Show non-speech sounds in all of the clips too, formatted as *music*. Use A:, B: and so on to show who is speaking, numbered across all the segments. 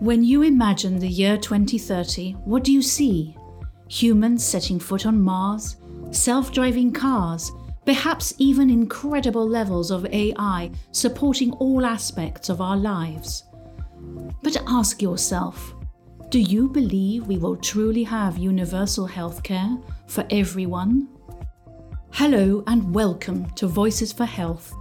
A: When you imagine the year 2030, what do you see? Humans setting foot on Mars, self driving cars, perhaps even incredible levels of AI supporting all aspects of our lives. But ask yourself do you believe we will truly have universal healthcare for everyone? Hello and welcome to Voices for Health,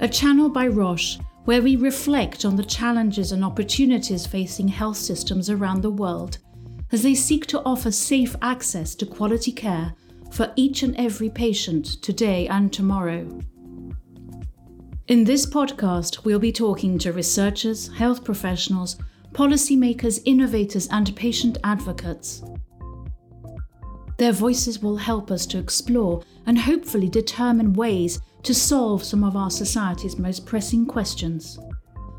A: a channel by Roche where we reflect on the challenges and opportunities facing health systems around the world as they seek to offer safe access to quality care for each and every patient today and tomorrow. In this podcast, we'll be talking to researchers, health professionals, policymakers, innovators, and patient advocates. Their voices will help us to explore and hopefully determine ways to solve some of our society's most pressing questions.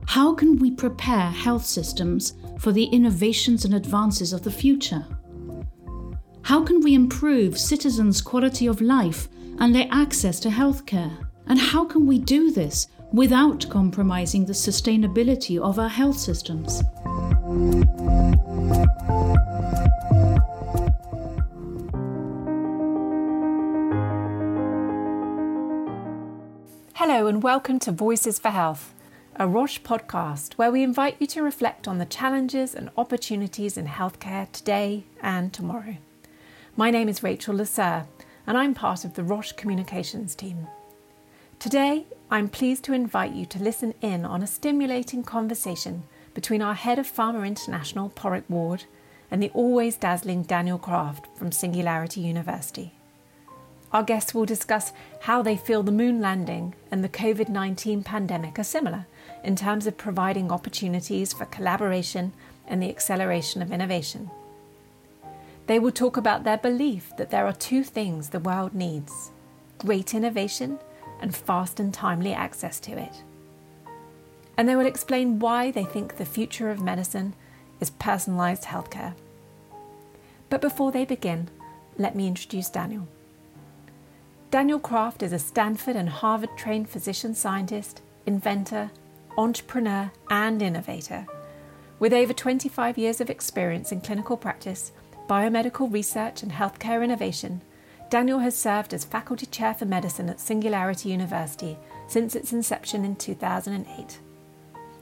A: How can we prepare health systems for the innovations and advances of the future? How can we improve citizens' quality of life and their access to healthcare? And how can we do this without compromising the sustainability of our health systems?
B: Hello, and welcome to Voices for Health, a Roche podcast where we invite you to reflect on the challenges and opportunities in healthcare today and tomorrow. My name is Rachel Lasser, and I'm part of the Roche communications team. Today, I'm pleased to invite you to listen in on a stimulating conversation between our head of Pharma International, Porrick Ward, and the always dazzling Daniel Kraft from Singularity University. Our guests will discuss how they feel the moon landing and the COVID 19 pandemic are similar in terms of providing opportunities for collaboration and the acceleration of innovation. They will talk about their belief that there are two things the world needs great innovation and fast and timely access to it. And they will explain why they think the future of medicine is personalised healthcare. But before they begin, let me introduce Daniel. Daniel Kraft is a Stanford and Harvard trained physician scientist, inventor, entrepreneur, and innovator. With over 25 years of experience in clinical practice, biomedical research, and healthcare innovation, Daniel has served as faculty chair for medicine at Singularity University since its inception in 2008.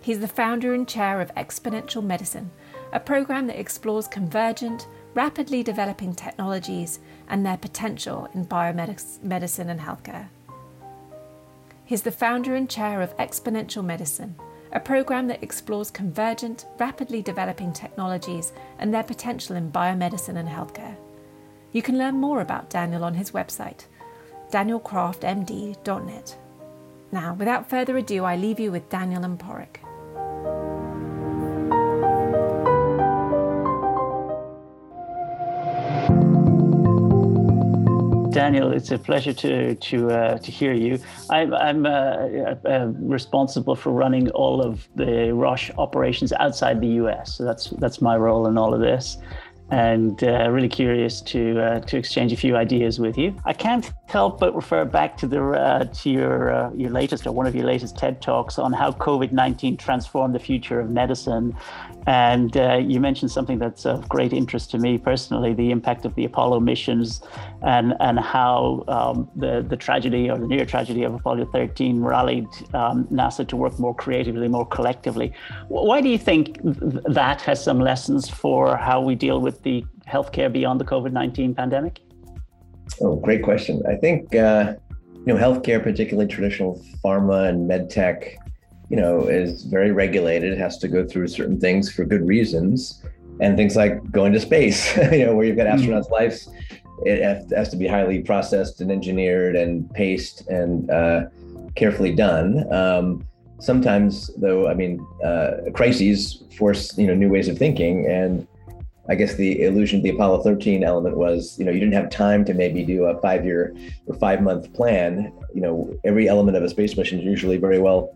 B: He's the founder and chair of Exponential Medicine, a program that explores convergent, rapidly developing technologies and their potential in biomedicine and healthcare. He's the founder and chair of Exponential Medicine, a program that explores convergent, rapidly developing technologies and their potential in biomedicine and healthcare. You can learn more about Daniel on his website, danielkraftmd.net. Now, without further ado, I leave you with Daniel and Porrick.
C: Daniel, it's a pleasure to to uh, to hear you. I'm, I'm uh, uh, responsible for running all of the Roche operations outside the US, so that's that's my role in all of this and uh, really curious to uh, to exchange a few ideas with you. I can't help but refer back to the uh, to your uh, your latest or one of your latest TED talks on how COVID nineteen transformed the future of medicine, and uh, you mentioned something that's of great interest to me personally: the impact of the Apollo missions, and and how um, the the tragedy or the near tragedy of Apollo thirteen rallied um, NASA to work more creatively, more collectively. Why do you think th- that has some lessons for how we deal with the healthcare beyond the COVID 19 pandemic?
D: Oh, great question. I think, uh, you know, healthcare, particularly traditional pharma and med tech, you know, is very regulated. It has to go through certain things for good reasons. And things like going to space, *laughs* you know, where you've got hmm. astronauts' lives, it has to be highly processed and engineered and paced and uh, carefully done. Um, sometimes, though, I mean, uh, crises force you know new ways of thinking, and I guess the illusion of the Apollo 13 element was, you know, you didn't have time to maybe do a five year or five month plan. You know, every element of a space mission is usually very well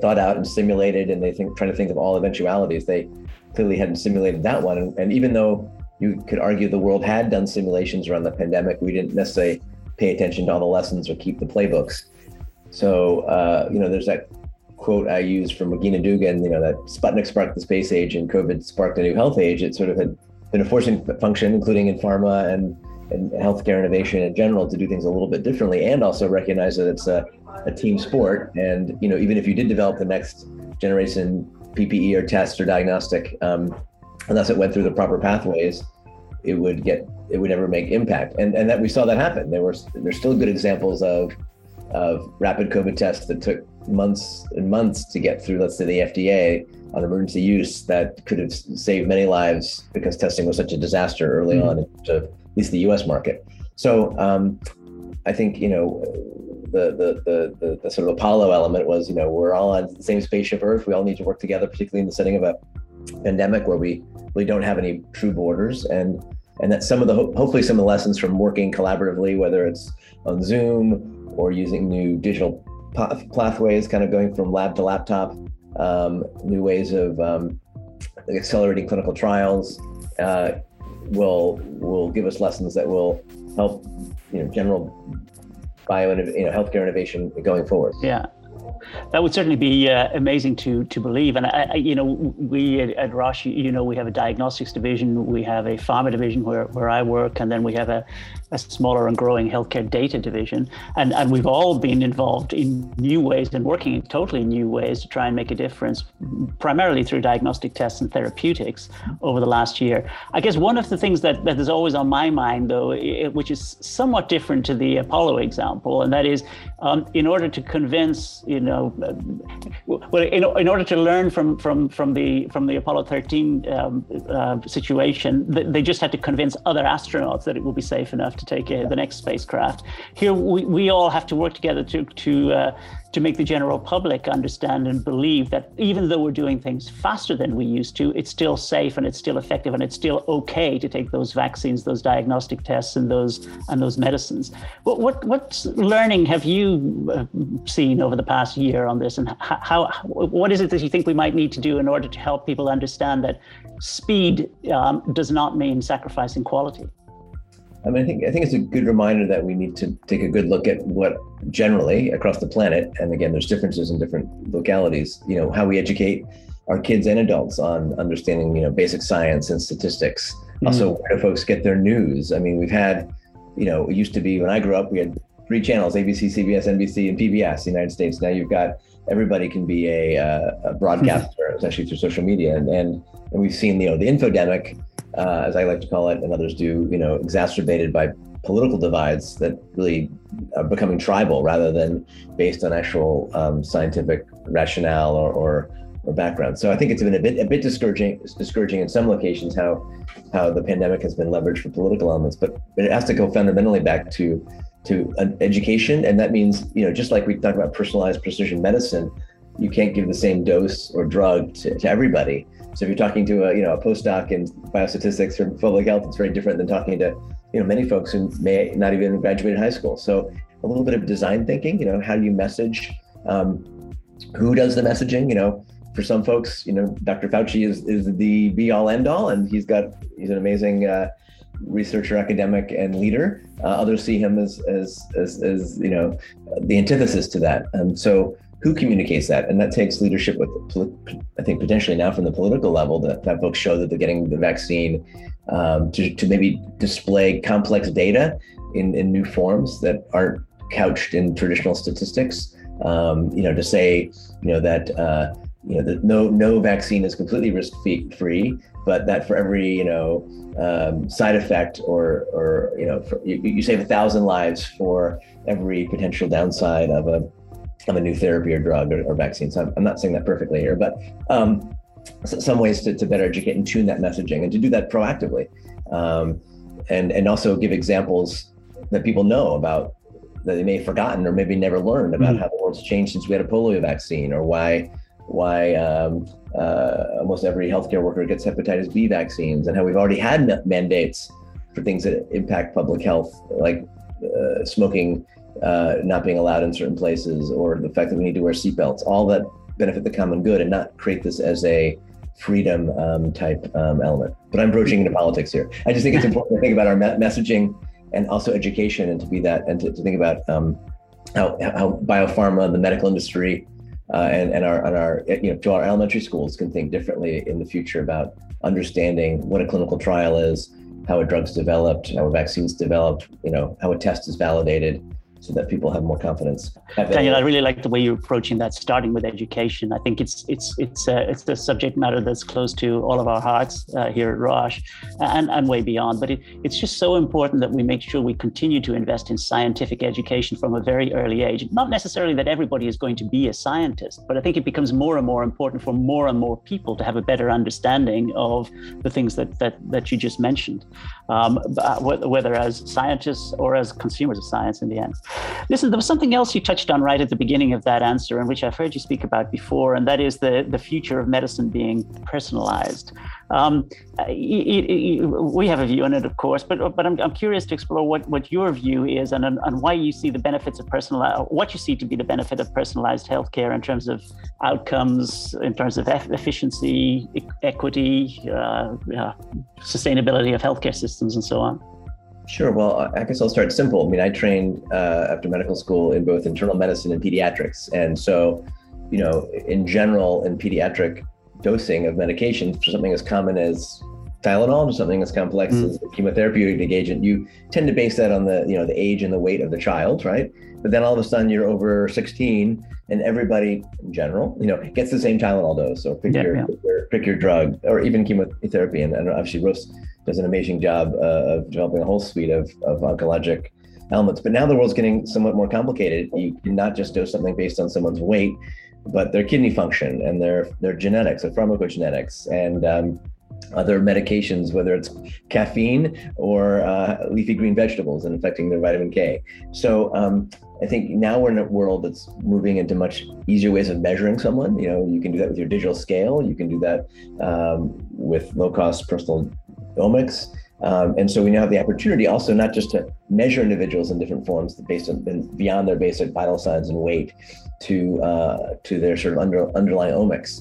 D: thought out and simulated, and they think trying to think of all eventualities. They clearly hadn't simulated that one. And, and even though you could argue the world had done simulations around the pandemic. We didn't necessarily pay attention to all the lessons or keep the playbooks. So, uh, you know, there's that quote I used from Regina Dugan, you know, that Sputnik sparked the space age and COVID sparked a new health age. It sort of had been a forcing function, including in pharma and, and healthcare innovation in general, to do things a little bit differently and also recognize that it's a, a team sport. And, you know, even if you did develop the next generation PPE or test or diagnostic, um, unless it went through the proper pathways, it would get it would never make impact. And and that we saw that happen. There were there's still good examples of of rapid COVID tests that took months and months to get through, let's say the FDA on emergency use that could have saved many lives because testing was such a disaster early mm-hmm. on, to at least the US market. So um, I think, you know, the, the, the, the, the sort of Apollo element was, you know, we're all on the same spaceship Earth. We all need to work together, particularly in the setting of a pandemic where we really don't have any true borders. And and that some of the hopefully some of the lessons from working collaboratively, whether it's on Zoom or using new digital pathways, kind of going from lab to laptop, um, new ways of um, accelerating clinical trials, uh, will will give us lessons that will help you know general bio you know healthcare innovation going forward.
C: Yeah, that would certainly be uh, amazing to to believe. And I, I, you know, we at, at Roche, you know, we have a diagnostics division, we have a pharma division where, where I work, and then we have a, a smaller and growing healthcare data division. And and we've all been involved in new ways and working in totally new ways to try and make a difference, primarily through diagnostic tests and therapeutics over the last year. I guess one of the things that, that is always on my mind, though, it, which is somewhat different to the Apollo example, and that is um, in order to convince, you know, well, in, in order to learn from from from the from the Apollo 13 um, uh, situation, they just had to convince other astronauts that it will be safe enough to take uh, the next spacecraft. Here, we, we all have to work together to to uh, to make the general public understand and believe that even though we're doing things faster than we used to, it's still safe and it's still effective and it's still okay to take those vaccines, those diagnostic tests, and those and those medicines. What what what learning have you uh, seen over the past year on this, and how, what is it that you think we might need to do in order to help people understand that speed um, does not mean sacrificing quality?
D: I mean, I think I think it's a good reminder that we need to take a good look at what generally across the planet, and again, there's differences in different localities. You know, how we educate our kids and adults on understanding, you know, basic science and statistics. Mm-hmm. Also, where do folks get their news? I mean, we've had, you know, it used to be when I grew up, we had three channels: ABC, CBS, NBC, and PBS. The United States. Now you've got everybody can be a, uh, a broadcaster, especially through social media, and, and and we've seen, you know, the infodemic uh, as I like to call it, and others do, you know, exacerbated by political divides that really are becoming tribal rather than based on actual um, scientific rationale or, or, or background. So I think it's been a bit a bit discouraging discouraging in some locations how how the pandemic has been leveraged for political elements, but, it has to go fundamentally back to to education, and that means you know just like we talk about personalized precision medicine, you can't give the same dose or drug to, to everybody. So if you're talking to a you know a postdoc in biostatistics or public health, it's very different than talking to you know many folks who may not even graduated high school. So a little bit of design thinking. You know, how do you message? Um, who does the messaging? You know, for some folks, you know, Dr. Fauci is is the be all end all, and he's got he's an amazing. Uh, researcher, academic, and leader. Uh, others see him as, as, as, as, you know, the antithesis to that. And so who communicates that? And that takes leadership with, I think, potentially now from the political level that, that folks show that they're getting the vaccine um, to, to maybe display complex data in, in new forms that aren't couched in traditional statistics. Um, you know, to say, you know, that, uh, you know, that no, no vaccine is completely risk free, but that for every, you know, um, side effect or, or, you know, for, you, you save a thousand lives for every potential downside of a of a new therapy or drug or, or vaccine. So I'm, I'm, not saying that perfectly here, but um, some ways to, to better educate and tune that messaging and to do that proactively. Um, and, and also give examples that people know about that they may have forgotten or maybe never learned about mm-hmm. how the world's changed since we had a polio vaccine or why why um, uh, almost every healthcare worker gets hepatitis B vaccines and how we've already had mandates for things that impact public health like uh, smoking uh, not being allowed in certain places, or the fact that we need to wear seatbelts, all that benefit the common good and not create this as a freedom um, type um, element. But I'm broaching into politics here. I just think it's *laughs* important to think about our me- messaging and also education, and to be that, and to, to think about um, how how biopharma, the medical industry, uh, and and our and our you know to our elementary schools can think differently in the future about understanding what a clinical trial is, how a drug's developed, how a vaccine's developed, you know, how a test is validated, so that people have more confidence.
C: Daniel, I really like the way you're approaching that, starting with education. I think it's it's it's a, uh, it's a subject matter that's close to all of our hearts uh, here at Roche and, and way beyond. But it, it's just so important that we make sure we continue to invest in scientific education from a very early age. Not necessarily that everybody is going to be a scientist, but I think it becomes more and more important for more and more people to have a better understanding of the things that that, that you just mentioned, um, whether as scientists or as consumers of science in the end. Listen, there was something else you touched on right at the beginning of that answer, and which I've heard you speak about before, and that is the, the future of medicine being personalized. Um, it, it, we have a view on it, of course, but but I'm, I'm curious to explore what, what your view is and, and why you see the benefits of personalized, what you see to be the benefit of personalized healthcare in terms of outcomes, in terms of efficiency, equity, uh, uh, sustainability of healthcare systems, and so on.
D: Sure. Well, I guess I'll start simple. I mean, I trained uh, after medical school in both internal medicine and pediatrics. And so, you know, in general, in pediatric dosing of medications, for something as common as Tylenol to something as complex mm. as a chemotherapeutic agent, you tend to base that on the, you know, the age and the weight of the child, right? But then all of a sudden you're over 16 and everybody in general, you know, gets the same Tylenol dose. So pick, yeah, your, yeah. pick, your, pick your drug or even chemotherapy. And, and obviously Roche does an amazing job uh, of developing a whole suite of, of oncologic elements. But now the world's getting somewhat more complicated. You cannot just dose something based on someone's weight, but their kidney function and their their genetics, their pharmacogenetics, and um, other medications, whether it's caffeine or uh, leafy green vegetables and affecting their vitamin K. So um, I think now we're in a world that's moving into much easier ways of measuring someone. You know, you can do that with your digital scale. You can do that um, with low cost personal omics. Um, and so we now have the opportunity also not just to measure individuals in different forms based on beyond their basic vital signs and weight to uh, to their sort of under, underlying omics.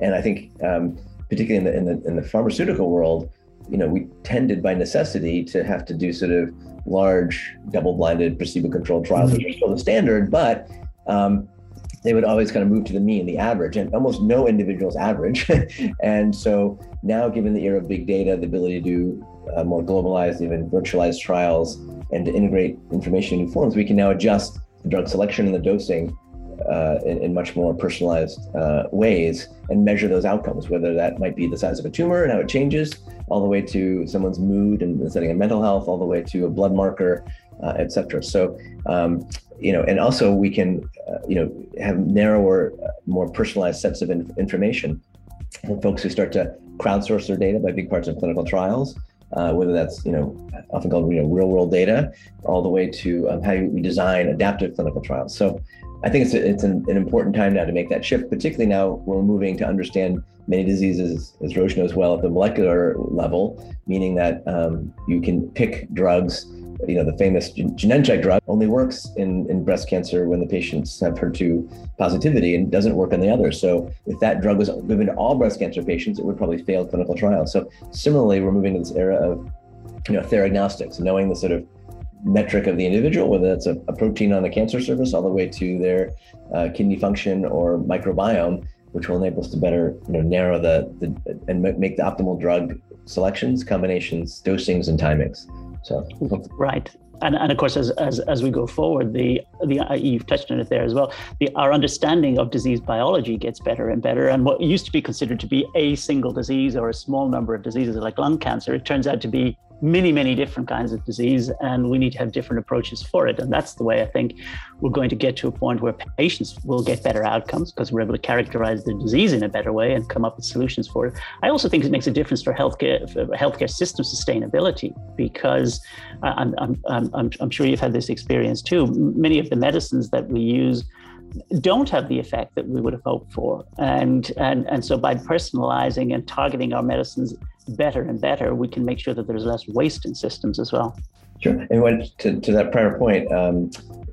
D: And I think um, particularly in the, in the in the pharmaceutical world, you know, we tended by necessity to have to do sort of large double-blinded placebo-controlled trials, which are still the standard, but um, they would always kind of move to the mean, the average, and almost no individual's average. *laughs* and so now, given the era of big data, the ability to do uh, more globalized, even virtualized trials, and to integrate information in new forms, we can now adjust the drug selection and the dosing uh, in, in, much more personalized uh, ways and measure those outcomes, whether that might be the size of a tumor and how it changes, all the way to someone's mood and setting of mental health, all the way to a blood marker, uh, et cetera. So, um, you know, and also we can, uh, you know, have narrower, uh, more personalized sets of in- information for folks who start to crowdsource their data by big parts of clinical trials. Uh, whether that's you know often called you know real world data, all the way to um, how we design adaptive clinical trials. So I think it's a, it's an, an, important time now to make that shift, particularly now we're moving to understand many diseases, as Roche knows well, at the molecular level, meaning that um, you can pick drugs. You know, the famous Genentech drug only works in, in breast cancer when the patients have HER2 positivity and doesn't work on the others. So if that drug was given to all breast cancer patients, it would probably fail clinical trials. So similarly, we're moving to this era of you know theragnostics, knowing the sort of metric of the individual, whether that's a, a protein on the cancer surface all the way to their uh, kidney function or microbiome, which will enable us to better you know, narrow the, the and make the optimal drug selections, combinations, dosings, and timings. So
C: right. And, and of course, as, as, as we go forward, the, the uh, you've touched on it there as well. The, our understanding of disease biology gets better and better. And what used to be considered to be a single disease or a small number of diseases like lung cancer, it turns out to be many, many different kinds of disease, and we need to have different approaches for it. And that's the way I think we're going to get to a point where patients will get better outcomes because we're able to characterize the disease in a better way and come up with solutions for it. I also think it makes a difference for healthcare, for healthcare system sustainability because uh, I'm, I'm, I'm, I'm sure you've had this experience too. Many of the medicines that we use don't have the effect that we would have hoped for. And, and, and so by personalizing and targeting our medicines better and better, we can make sure that there's less waste in systems as well.
D: Sure. And when, to, to that prior point, um,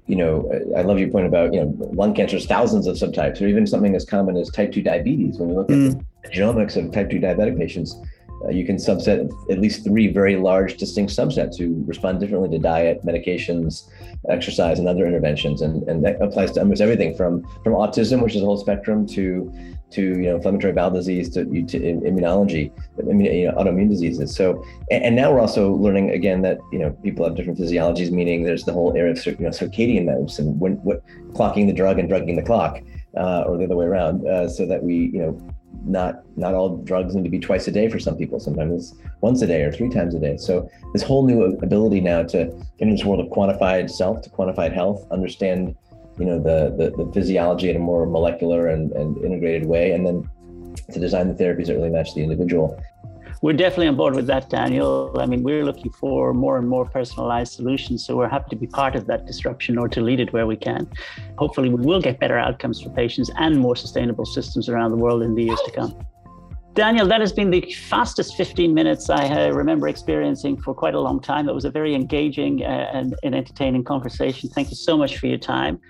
D: you know, I love your point about, you know, lung cancer is thousands of subtypes, or even something as common as type 2 diabetes. When you look mm. at the genomics of type 2 diabetic patients, uh, you can subset at least three very large distinct subsets who respond differently to diet, medications, exercise, and other interventions. And, and that applies to almost everything from, from autism, which is a whole spectrum, to to you know inflammatory bowel disease to, to immunology, you know, autoimmune diseases. So and, now we're also learning again that you know people have different physiologies, meaning there's the whole area of you know, circadian medicine, when what clocking the drug and drugging the clock, uh, or the other way around, uh, so that we you know not not all drugs need to be twice a day for some people. Sometimes it's once a day or three times a day. So this whole new ability now to get into this world of quantified self, to quantified health, understand you know the, the, the physiology in a more molecular and, and integrated way, and then to design the therapies that really match the individual.
C: We're definitely on board with that, Daniel. I mean, we're looking for more and more personalized solutions, so we're happy to be part of that disruption or to lead it where we can. Hopefully, we will get better outcomes for patients and more sustainable systems around the world in the years to come. Daniel, that has been the fastest 15 minutes I remember experiencing for quite a long time. It was a very engaging uh, and, and entertaining conversation. Thank you so much for your time.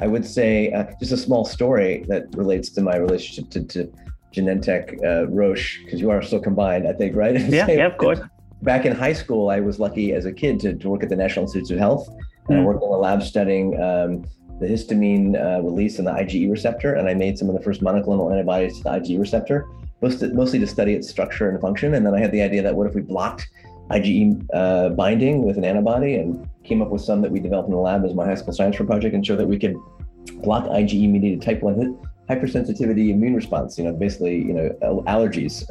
D: I would say uh, just a small story that relates to my relationship to, to Genentech uh, Roche, because you are still combined, I think, right? *laughs*
C: Yeah, yeah, of course.
D: Back in high school, I was lucky as a kid to, to work at the National Institutes of Health. And mm. I worked in a lab studying um, the histamine uh, release in the IgE receptor, and I made some of the first monoclonal antibodies to the IgE receptor, mostly mostly to study its structure and function. And then I had the idea that what if we blocked IgE uh, binding with an antibody and came up with some that we developed in the lab as my high school science fair project and show that we could block IgE mediated type 1 hypersensitivity immune response, you know, basically, you know, allergies.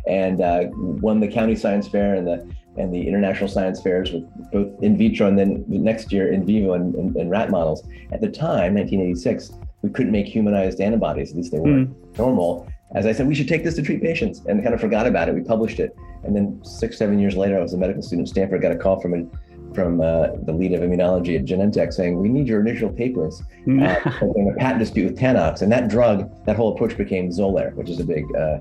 D: *laughs* and uh, won the county science fair and the and the international science fairs with both in vitro and then the next year in vivo and, and, and rat models. At the time, 1986, we couldn't make humanized antibodies, at least they weren't mm. normal. As I said, we should take this to treat patients and kind of forgot about it. We published it. And then six, seven years later, I was a medical student at Stanford, got a call from a from uh, the lead of immunology at Genentech saying, we need your initial papers hmm. uh, in a patent dispute with Tanox. And that drug, that whole approach became Xolair, which is a big uh,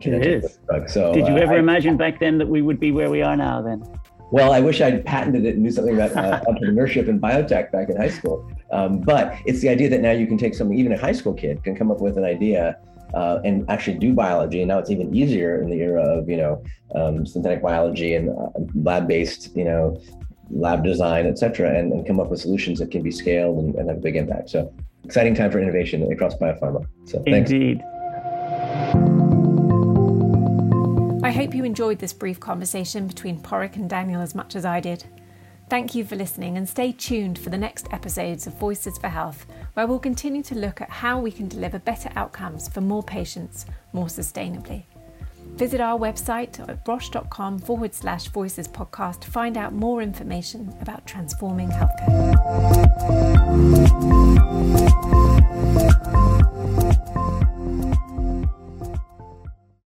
C: it is. drug. So, Did you uh, ever I, imagine back then that we would be where we are now then?
D: Well, I wish I'd patented it and knew something about uh, entrepreneurship and biotech back in high school. Um, but it's the idea that now you can take something, even a high school kid can come up with an idea uh, and actually do biology. And now it's even easier in the era of, you know, um, synthetic biology and uh, lab-based, you know, lab design, et cetera, and, and come up with solutions that can be scaled and, and have a big impact. So exciting time for innovation across biopharma. So
C: thanks. Indeed.
B: I hope you enjoyed this brief conversation between Porrick and Daniel as much as I did. Thank you for listening and stay tuned for the next episodes of Voices for Health, where we'll continue to look at how we can deliver better outcomes for more patients more sustainably. Visit our website at roche.com forward slash voices podcast to find out more information about transforming healthcare.